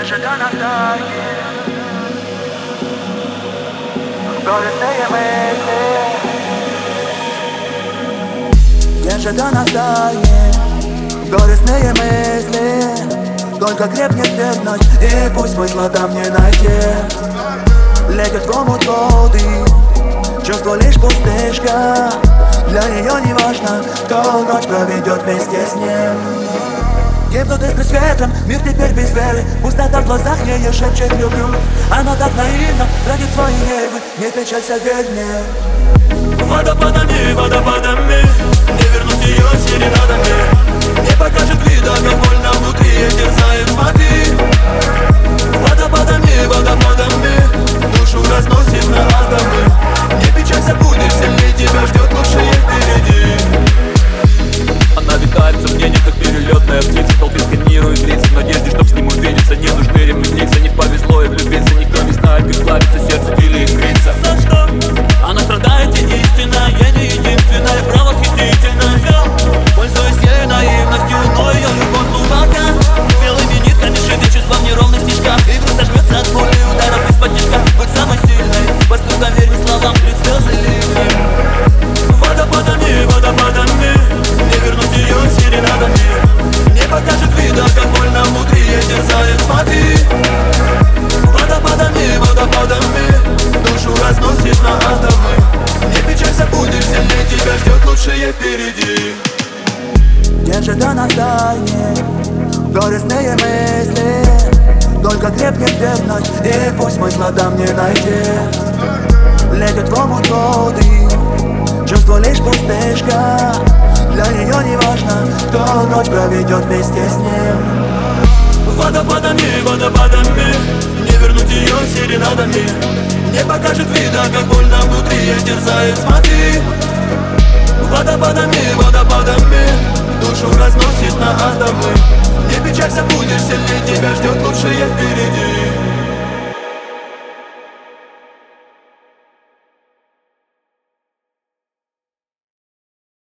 Неожиданно тает Горестные мысли Неожиданно тает Горестные мысли Только крепнет верность И пусть смысла там не найти. Летят в омут воды Чувство лишь пустышка. Для нее не важно Кто ночь проведет вместе с ним Гибнут искры светом, мир теперь без веры Пустота в глазах ее шепчет люблю. Она так наивна, тратит свои нервы Не печалься, верь мне. Водопадами, водопадами Лучшее впереди. Неожиданно тайне Горестные мысли. Только крепнет верность И пусть смысла там не найти. Летят в омут воды Чувство лишь пустышка. Для нее не важно Кто ночь проведет вместе с ним. Водопадами, водопадами Не вернуть ее серенадами. Не покажет вида, как больно внутри ей терзает Смотри Водопадами, водопадами Душу разносит на атомы. Не печалься, будешь сильнее Тебя ждет лучшее впереди